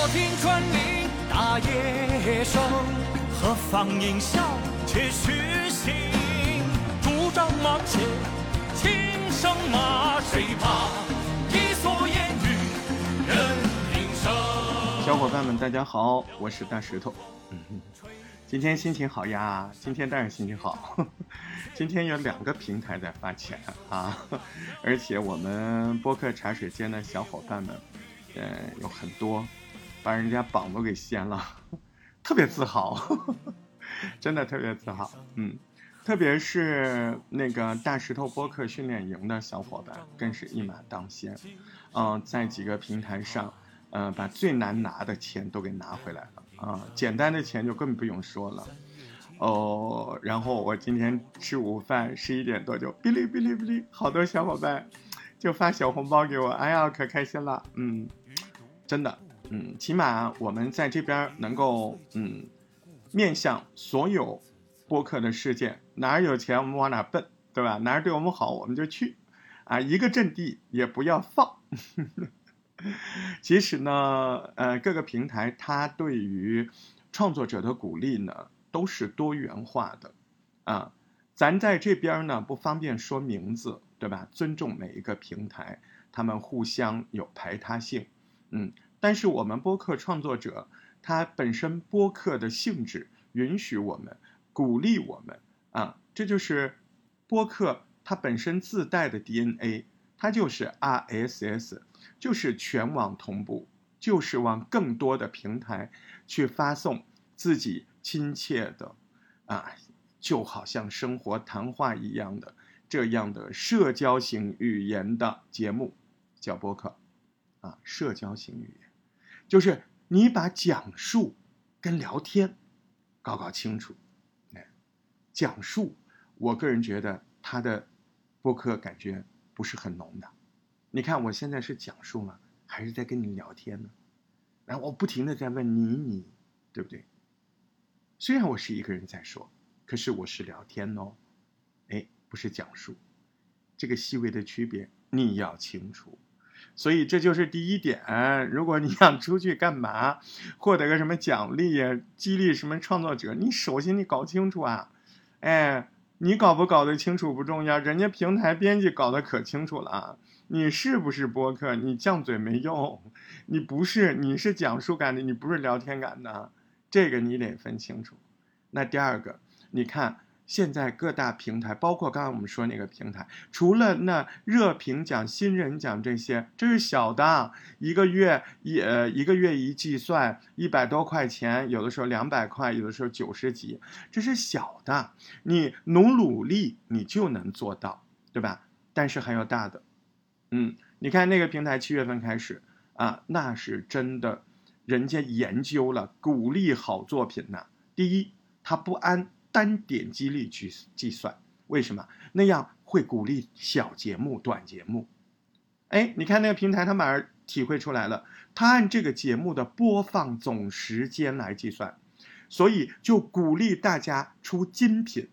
莫听春林打叶声，何妨吟啸且徐行。竹杖芒鞋轻胜马，谁怕一蓑烟雨任平生。小伙伴们，大家好，我是大石头。今天心情好呀，今天当然心情好。今天有两个平台在发钱啊，而且我们播客茶水间的小伙伴们，呃，有很多把人家榜都给掀了，特别自豪，真的特别自豪。嗯，特别是那个大石头播客训练营的小伙伴，更是一马当先。嗯，在几个平台上，呃，把最难拿的钱都给拿回来了。啊，简单的钱就更不用说了，哦，然后我今天吃午饭十一点多就哔哩哔哩哔哩，好多小伙伴就发小红包给我，哎呀，可开心了，嗯，真的，嗯，起码我们在这边能够，嗯，面向所有播客的世界，哪儿有钱我们往哪儿奔，对吧？哪儿对我们好我们就去，啊，一个阵地也不要放。其实呢，呃，各个平台它对于创作者的鼓励呢，都是多元化的，啊，咱在这边呢不方便说名字，对吧？尊重每一个平台，他们互相有排他性，嗯，但是我们播客创作者，他本身播客的性质允许我们鼓励我们，啊，这就是播客它本身自带的 DNA，它就是 RSS。就是全网同步，就是往更多的平台去发送自己亲切的，啊，就好像生活谈话一样的这样的社交型语言的节目，叫播客，啊，社交型语言，就是你把讲述跟聊天搞搞清楚，讲述，我个人觉得他的播客感觉不是很浓的。你看，我现在是讲述吗？还是在跟你聊天呢？然后我不停的在问你，你对不对？虽然我是一个人在说，可是我是聊天哦，哎，不是讲述，这个细微的区别你要清楚。所以这就是第一点。如果你想出去干嘛，获得个什么奖励呀，激励什么创作者，你首先你搞清楚啊，哎，你搞不搞得清楚不重要，人家平台编辑搞得可清楚了。你是不是播客？你犟嘴没用，你不是，你是讲述感的，你不是聊天感的，这个你得分清楚。那第二个，你看现在各大平台，包括刚刚我们说那个平台，除了那热评奖、新人奖这些，这是小的，一个月一呃一个月一计算一百多块钱，有的时候两百块，有的时候九十几，这是小的，你努努力你就能做到，对吧？但是还有大的。嗯，你看那个平台七月份开始啊，那是真的，人家研究了鼓励好作品呐。第一，它不按单点击率去计算，为什么？那样会鼓励小节目、短节目。哎，你看那个平台，它马上体会出来了，它按这个节目的播放总时间来计算，所以就鼓励大家出精品、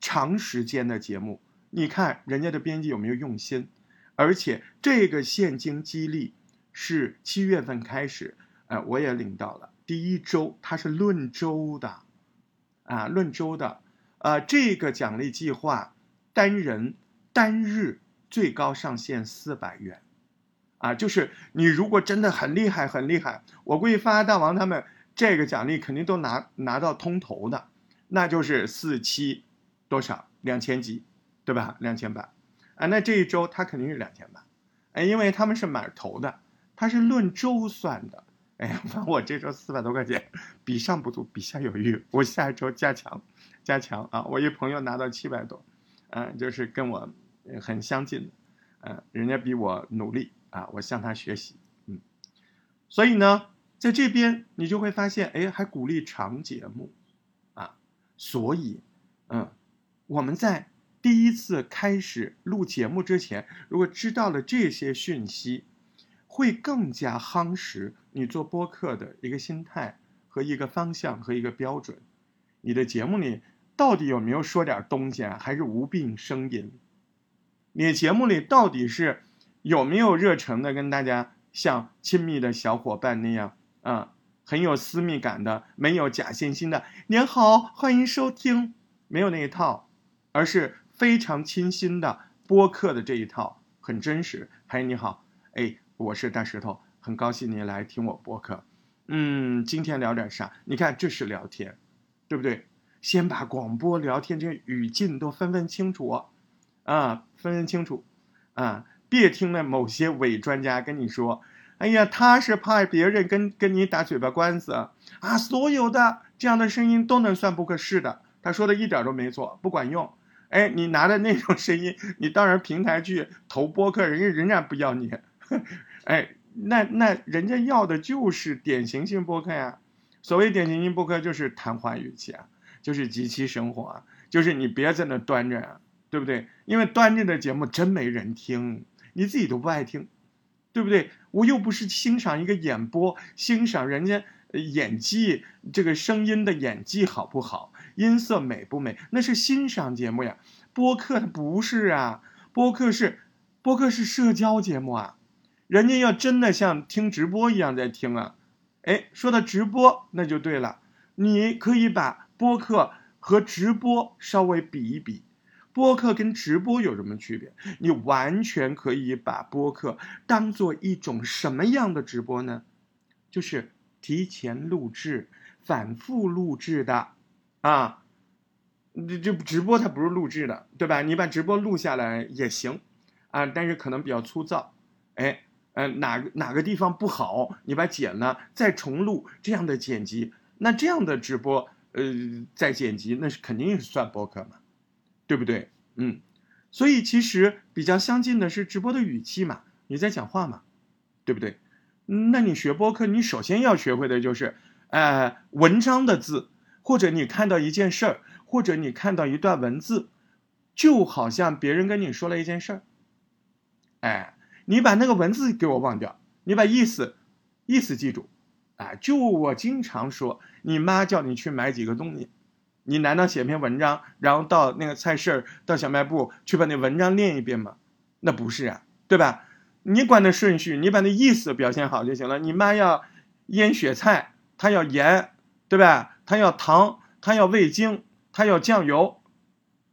长时间的节目。你看人家的编辑有没有用心？而且这个现金激励是七月份开始，呃，我也领到了第一周，它是论周的，啊，论周的，呃，这个奖励计划单人单日最高上限四百元，啊，就是你如果真的很厉害很厉害，我估计发大王他们这个奖励肯定都拿拿到通头的，那就是四七多少两千级，对吧？两千八。啊，那这一周他肯定是两千八，哎，因为他们是满头的，他是论周算的。哎呀，我这周四百多块钱，比上不足，比下有余。我下一周加强，加强啊！我一朋友拿到七百多，嗯，就是跟我很相近的，嗯，人家比我努力啊，我向他学习，嗯。所以呢，在这边你就会发现，哎，还鼓励长节目，啊，所以，嗯，我们在。第一次开始录节目之前，如果知道了这些讯息，会更加夯实你做播客的一个心态和一个方向和一个标准。你的节目里到底有没有说点东西啊？还是无病呻吟？你的节目里到底是有没有热诚的跟大家像亲密的小伙伴那样啊，很有私密感的，没有假惺惺的。您好，欢迎收听，没有那一套，而是非常清新的播客的这一套，很真实。嗨，你好，哎，我是大石头，很高兴你来听我播客。嗯，今天聊点啥？你看，这是聊天，对不对？先把广播聊天这个语境都分分清楚，啊，分分清楚，啊，别听那某些伪专家跟你说，哎呀，他是怕别人跟跟你打嘴巴官司啊，所有的这样的声音都能算播客是的，他说的一点都没错，不管用。哎，你拿着那种声音，你到人平台去投播客，人家仍然不要你。哎，那那人家要的就是典型性播客呀。所谓典型性播客，就是谈话语气啊。就是极其生活啊，就是你别在那端着啊，对不对？因为端着的节目真没人听，你自己都不爱听，对不对？我又不是欣赏一个演播，欣赏人家演技，这个声音的演技好不好，音色美不美，那是欣赏节目呀。播客它不是啊，播客是播客是社交节目啊，人家要真的像听直播一样在听啊。哎，说到直播，那就对了，你可以把。播客和直播稍微比一比，播客跟直播有什么区别？你完全可以把播客当做一种什么样的直播呢？就是提前录制、反复录制的啊。这这直播它不是录制的，对吧？你把直播录下来也行啊，但是可能比较粗糙。哎，嗯，哪个哪个地方不好，你把剪了再重录，这样的剪辑，那这样的直播。呃，在剪辑那是肯定是算播客嘛，对不对？嗯，所以其实比较相近的是直播的语气嘛，你在讲话嘛，对不对？那你学播客，你首先要学会的就是，呃，文章的字，或者你看到一件事儿，或者你看到一段文字，就好像别人跟你说了一件事儿，哎，你把那个文字给我忘掉，你把意思意思记住。啊，就我经常说，你妈叫你去买几个东西，你难道写篇文章，然后到那个菜市儿、到小卖部去把那文章练一遍吗？那不是啊，对吧？你管那顺序，你把那意思表现好就行了。你妈要腌雪菜，她要盐，对吧？她要糖，她要味精，她要酱油，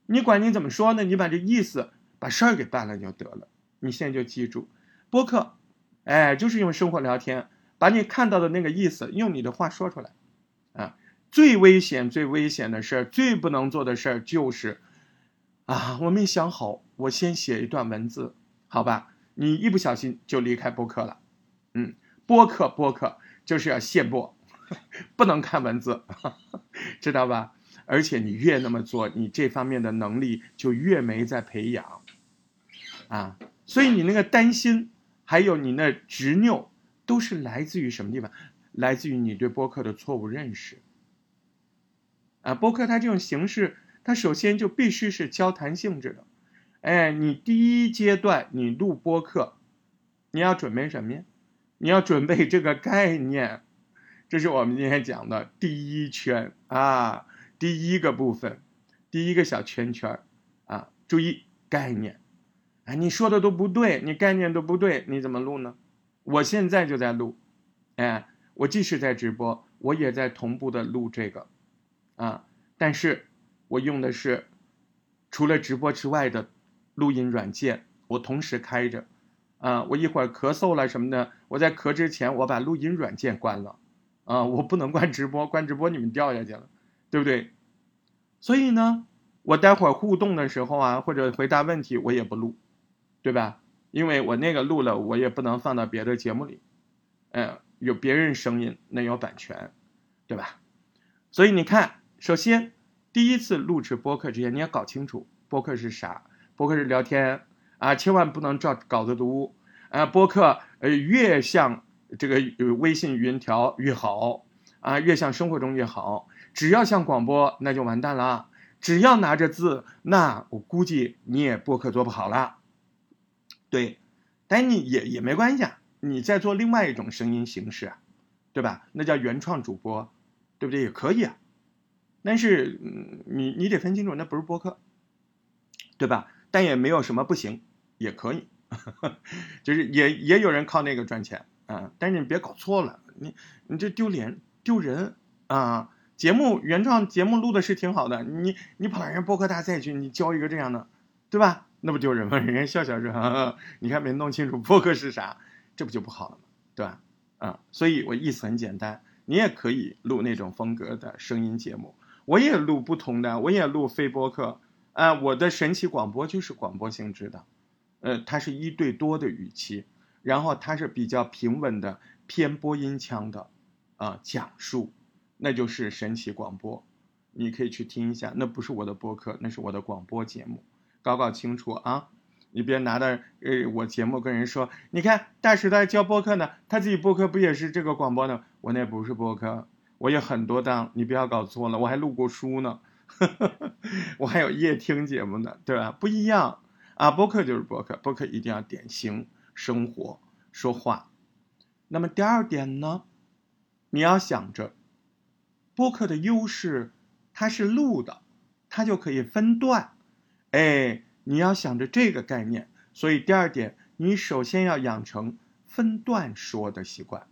你管你怎么说呢？你把这意思把事儿给办了就得了。你现在就记住，播客，哎，就是用生活聊天。把你看到的那个意思用你的话说出来，啊，最危险、最危险的事儿、最不能做的事儿就是，啊，我没想好，我先写一段文字，好吧？你一不小心就离开播客了，嗯，播客播客就是要现播，不能看文字，知道吧？而且你越那么做，你这方面的能力就越没在培养，啊，所以你那个担心，还有你那执拗。都是来自于什么地方？来自于你对播客的错误认识。啊，播客它这种形式，它首先就必须是交谈性质的。哎，你第一阶段你录播客，你要准备什么呀？你要准备这个概念，这是我们今天讲的第一圈啊，第一个部分，第一个小圈圈啊，注意概念。哎，你说的都不对，你概念都不对，你怎么录呢？我现在就在录，哎，我即使在直播，我也在同步的录这个，啊，但是我用的是除了直播之外的录音软件，我同时开着，啊，我一会儿咳嗽了什么的，我在咳之前我把录音软件关了，啊，我不能关直播，关直播你们掉下去了，对不对？所以呢，我待会儿互动的时候啊，或者回答问题我也不录，对吧？因为我那个录了，我也不能放到别的节目里，嗯，有别人声音，那有版权，对吧？所以你看，首先第一次录制播客之前，你要搞清楚播客是啥。播客是聊天啊，千万不能照稿子读啊。播客呃越像这个微信语音条越好啊，越像生活中越好。只要像广播，那就完蛋了。只要拿着字，那我估计你也播客做不好了。对，但你也也没关系啊，你在做另外一种声音形式啊，对吧？那叫原创主播，对不对？也可以啊。但是，你你得分清楚，那不是播客，对吧？但也没有什么不行，也可以，就是也也有人靠那个赚钱啊，但是你别搞错了，你你这丢脸丢人啊！节目原创节目录的是挺好的，你你跑人家播客大赛去，你教一个这样的，对吧？那不丢人吗？人家笑笑说，你看没弄清楚播客是啥，这不就不好了吗？对吧？啊，所以我意思很简单，你也可以录那种风格的声音节目，我也录不同的，我也录非播客，啊，我的神奇广播就是广播性质的，呃，它是一对多的语气，然后它是比较平稳的偏播音腔的，啊，讲述，那就是神奇广播，你可以去听一下，那不是我的播客，那是我的广播节目，搞搞清楚啊。你别拿着呃我节目跟人说，你看大时代教播客呢，他自己播客不也是这个广播呢？我那不是播客，我有很多档，你不要搞错了，我还录过书呢，我还有夜听节目呢，对吧？不一样啊，播客就是播客，播客一定要典型生活说话。那么第二点呢，你要想着播客的优势，它是录的，它就可以分段，哎。你要想着这个概念，所以第二点，你首先要养成分段说的习惯。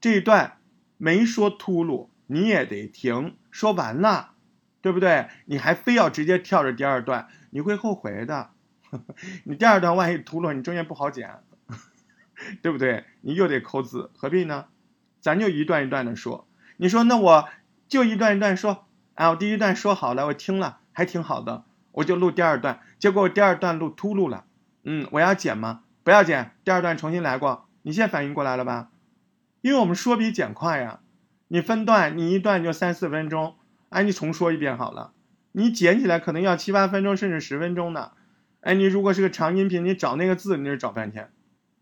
这一段没说秃噜，你也得停，说完了，对不对？你还非要直接跳着第二段，你会后悔的。你第二段万一秃噜，你中间不好剪，对不对？你又得抠字，何必呢？咱就一段一段的说。你说那我就一段一段说，啊，我第一段说好了，我听了还挺好的。我就录第二段，结果我第二段录秃噜了，嗯，我要剪吗？不要剪，第二段重新来过。你现在反应过来了吧？因为我们说比剪快呀，你分段，你一段就三四分钟，哎，你重说一遍好了。你剪起来可能要七八分钟，甚至十分钟呢。哎，你如果是个长音频，你找那个字，你就找半天，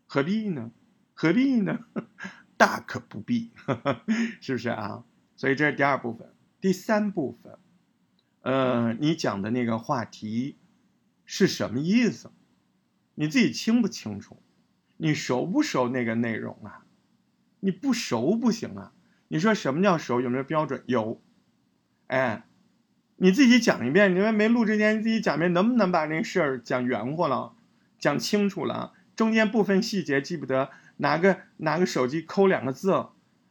何必呢？何必呢？大可不必，是不是啊？所以这是第二部分，第三部分。呃，你讲的那个话题是什么意思？你自己清不清楚？你熟不熟那个内容啊？你不熟不行啊！你说什么叫熟？有没有标准？有。哎，你自己讲一遍。你们没录之前，你自己讲一遍，能不能把那事儿讲圆乎了，讲清楚了？中间部分细节记不得，拿个拿个手机抠两个字。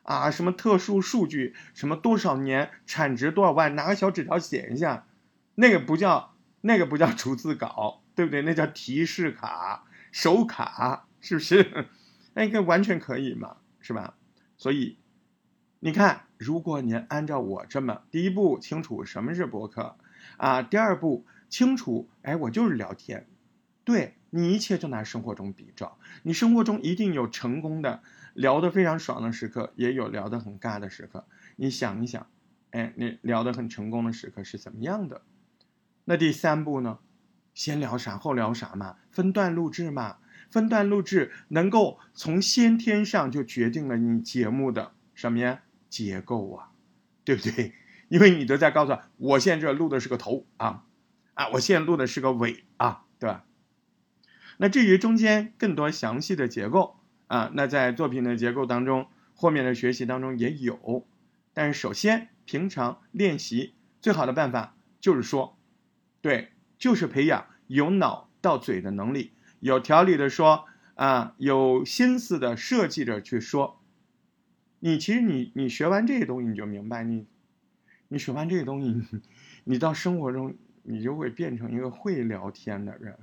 啊，什么特殊数据，什么多少年产值多少万，拿个小纸条写一下，那个不叫那个不叫逐字稿，对不对？那叫提示卡、手卡，是不是？那个完全可以嘛，是吧？所以你看，如果您按照我这么，第一步清楚什么是博客啊，第二步清楚，哎，我就是聊天，对你一切就拿生活中比照，你生活中一定有成功的。聊得非常爽的时刻，也有聊得很尬的时刻。你想一想，哎，你聊得很成功的时刻是怎么样的？那第三步呢？先聊啥后聊啥嘛，分段录制嘛。分段录制能够从先天上就决定了你节目的什么呀结构啊，对不对？因为你都在告诉他我，现在这录的是个头啊，啊，我现在录的是个尾啊，对吧？那至于中间更多详细的结构。啊，那在作品的结构当中，后面的学习当中也有，但是首先平常练习最好的办法就是说，对，就是培养由脑到嘴的能力，有条理的说啊，有心思的设计着去说。你其实你你学完这些东西，你就明白，你你学完这些东西，你到生活中你就会变成一个会聊天的人，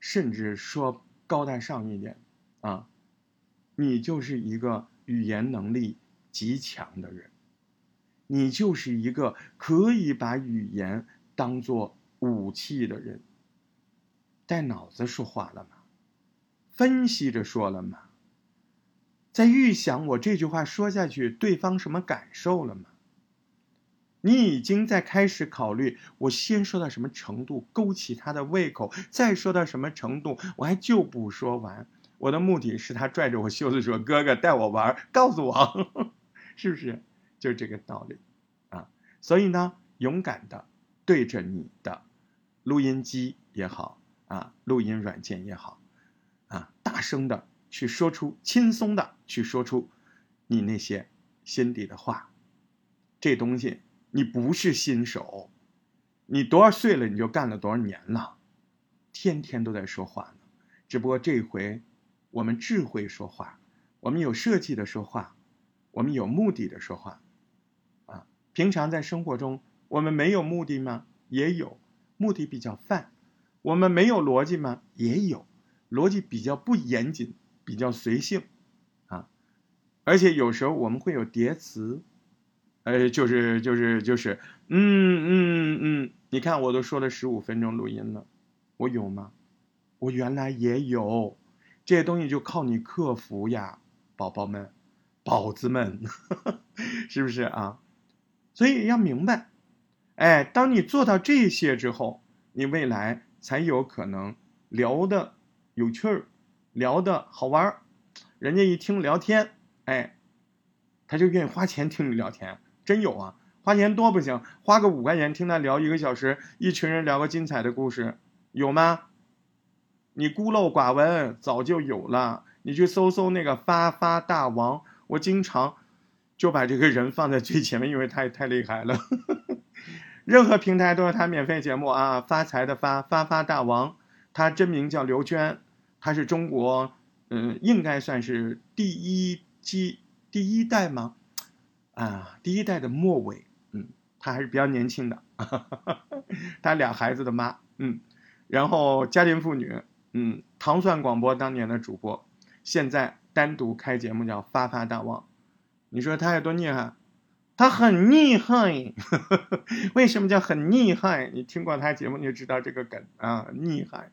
甚至说高大上一点。啊，你就是一个语言能力极强的人，你就是一个可以把语言当做武器的人。带脑子说话了吗？分析着说了吗？在预想我这句话说下去对方什么感受了吗？你已经在开始考虑，我先说到什么程度勾起他的胃口，再说到什么程度我还就不说完。我的目的是他拽着我袖子说：“哥哥带我玩，告诉我，是不是？就是这个道理啊。所以呢，勇敢的对着你的录音机也好啊，录音软件也好啊，大声的去说出，轻松的去说出你那些心底的话。这东西你不是新手，你多少岁了你就干了多少年了，天天都在说话呢，只不过这回。我们智慧说话，我们有设计的说话，我们有目的的说话，啊，平常在生活中我们没有目的吗？也有，目的比较泛。我们没有逻辑吗？也有，逻辑比较不严谨，比较随性，啊，而且有时候我们会有叠词，呃，就是就是就是，嗯嗯嗯，你看我都说了十五分钟录音了，我有吗？我原来也有，这些东西就靠你克服呀。宝宝们，宝子们，是不是啊？所以要明白，哎，当你做到这些之后，你未来才有可能聊的有趣儿，聊的好玩儿。人家一听聊天，哎，他就愿意花钱听你聊天。真有啊，花钱多不行，花个五块钱听他聊一个小时，一群人聊个精彩的故事，有吗？你孤陋寡闻，早就有了。你去搜搜那个发发大王，我经常就把这个人放在最前面，因为太太厉害了。任何平台都有他免费节目啊，发财的发发发大王，他真名叫刘娟，他是中国嗯，应该算是第一季第一代吗？啊，第一代的末尾，嗯，他还是比较年轻的，他俩孩子的妈，嗯，然后家庭妇女，嗯，糖蒜广播当年的主播。现在单独开节目叫发发大王，你说他有多厉害？他很厉害，为什么叫很厉害？你听过他节目你就知道这个梗啊，厉害。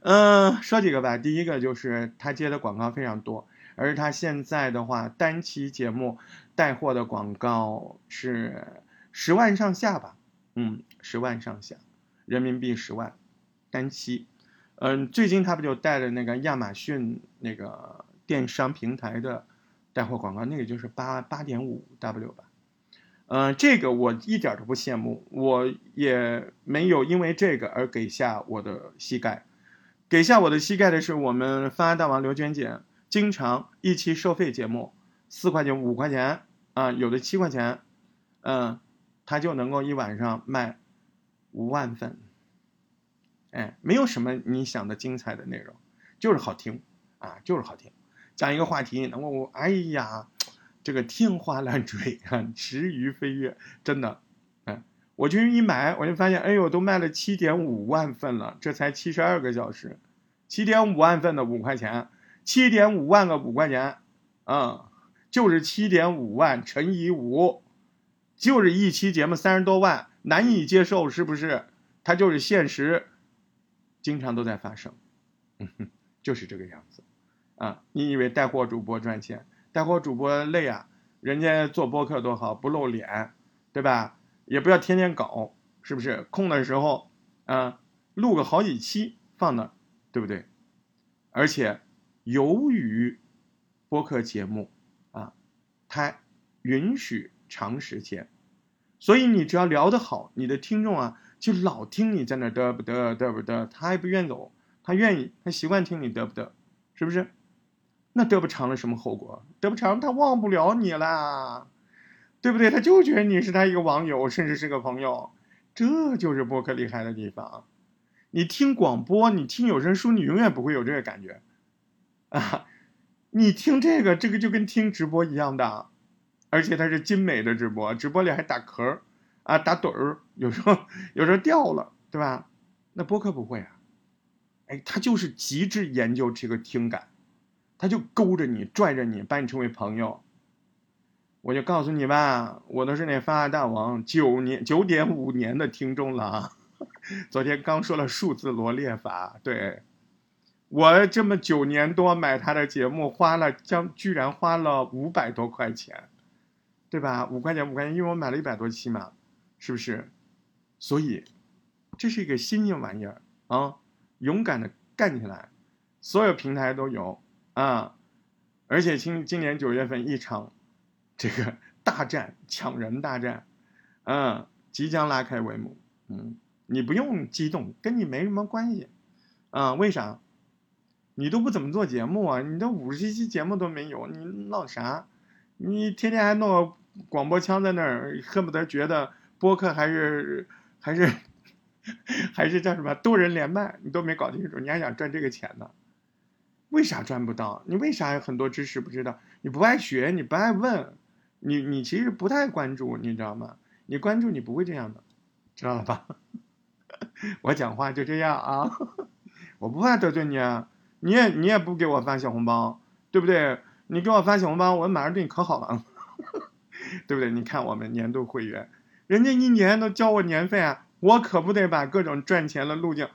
嗯，说几个吧。第一个就是他接的广告非常多，而他现在的话，单期节目带货的广告是十万上下吧？嗯，十万上下，人民币十万，单期。嗯，最近他不就带了那个亚马逊那个电商平台的带货广告，那个就是八八点五 W 吧。嗯，这个我一点都不羡慕，我也没有因为这个而给下我的膝盖。给下我的膝盖的是我们发大王刘娟姐，经常一期收费节目四块钱五块钱啊，有的七块钱，嗯，他就能够一晚上卖五万份。哎，没有什么你想的精彩的内容，就是好听啊，就是好听。讲一个话题，能够哎呀，这个天花乱坠啊，池鱼飞跃，真的，哎，我就一买，我就发现，哎呦，都卖了七点五万份了，这才七十二个小时，七点五万份的五块钱，七点五万个五块钱，嗯，就是七点五万乘以五，就是一期节目三十多万，难以接受是不是？它就是现实。经常都在发生，嗯哼，就是这个样子，啊，你以为带货主播赚钱？带货主播累啊，人家做播客多好，不露脸，对吧？也不要天天搞，是不是？空的时候，啊，录个好几期放那，对不对？而且，由于播客节目啊，它允许长时间，所以你只要聊得好，你的听众啊。就老听你在那嘚不嘚嘚不嘚，他还不愿走，他愿意，他习惯听你嘚不嘚，是不是？那嘚不长了什么后果？嘚不长，他忘不了你啦，对不对？他就觉得你是他一个网友，甚至是个朋友，这就是播客厉害的地方。你听广播，你听有声书，你永远不会有这个感觉啊！你听这个，这个就跟听直播一样的，而且它是精美的直播，直播里还打壳。啊，打盹儿，有时候有时候掉了，对吧？那播客不会啊，哎，他就是极致研究这个听感，他就勾着你，拽着你，把你成为朋友。我就告诉你吧，我都是那发大王九年九点五年的听众了。昨天刚说了数字罗列法，对我这么九年多买他的节目，花了将居然花了五百多块钱，对吧？五块钱五块钱，因为我买了一百多期嘛。是不是？所以，这是一个新颖玩意儿啊！勇敢的干起来，所有平台都有啊！而且今今年九月份一场这个大战抢人大战，嗯，即将拉开帷幕。嗯，你不用激动，跟你没什么关系啊？为啥？你都不怎么做节目啊？你都五十期节目都没有，你闹啥？你天天还弄个广播腔在那儿，恨不得觉得。播客还是还是还是叫什么多人连麦，你都没搞清楚，你还想赚这个钱呢？为啥赚不到？你为啥很多知识不知道？你不爱学，你不爱问，你你其实不太关注，你知道吗？你关注你不会这样的，知道了吧？我讲话就这样啊，我不怕得罪你啊，你也你也不给我发小红包，对不对？你给我发小红包，我马上对你可好了，对不对？你看我们年度会员，人家一年都交我年费啊，我可不得把各种赚钱的路径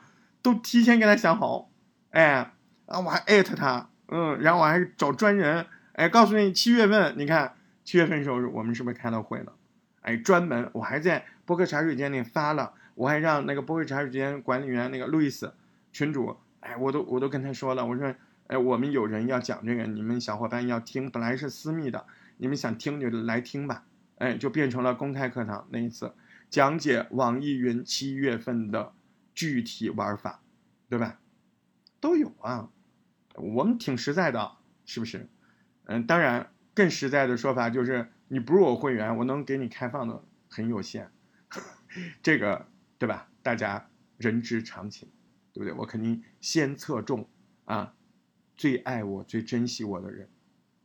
都提前给他想好，哎。啊，我还艾特他，嗯，然后我还找专人，哎，告诉你七月份，你看七月份时候我们是不是开了会了？哎，专门我还在博客茶水间里发了，我还让那个博客茶水间管理员那个路易斯群主，哎，我都我都跟他说了，我说，哎，我们有人要讲这个，你们小伙伴要听，本来是私密的，你们想听就来听吧，哎，就变成了公开课堂那一次讲解网易云七月份的具体玩法，对吧？都有啊。我们挺实在的，是不是？嗯，当然，更实在的说法就是，你不是我会员，我能给你开放的很有限，这个对吧？大家人之常情，对不对？我肯定先侧重啊，最爱我、最珍惜我的人，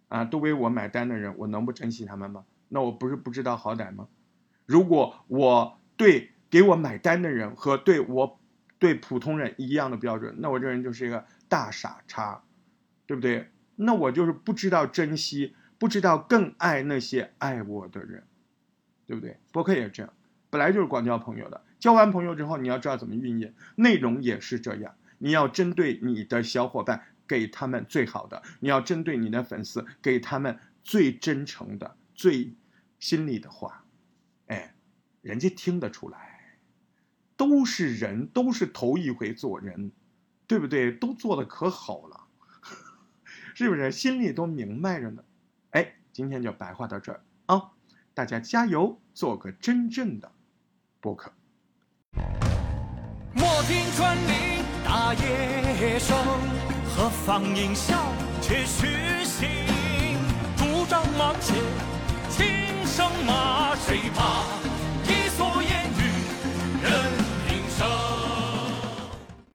啊，都为我买单的人，我能不珍惜他们吗？那我不是不知道好歹吗？如果我对给我买单的人和对我对普通人一样的标准，那我这人就是一个。大傻叉，对不对？那我就是不知道珍惜，不知道更爱那些爱我的人，对不对？博客也是这样，本来就是广交朋友的，交完朋友之后，你要知道怎么运营，内容也是这样，你要针对你的小伙伴，给他们最好的；你要针对你的粉丝，给他们最真诚的、最心里的话。哎，人家听得出来，都是人，都是头一回做人。对不对？都做的可好了，是不是？心里都明白着呢。哎，今天就白话到这儿啊！大家加油，做个真正的播客。莫听穿林打野声，何妨吟啸且徐行。竹杖芒鞋最怕。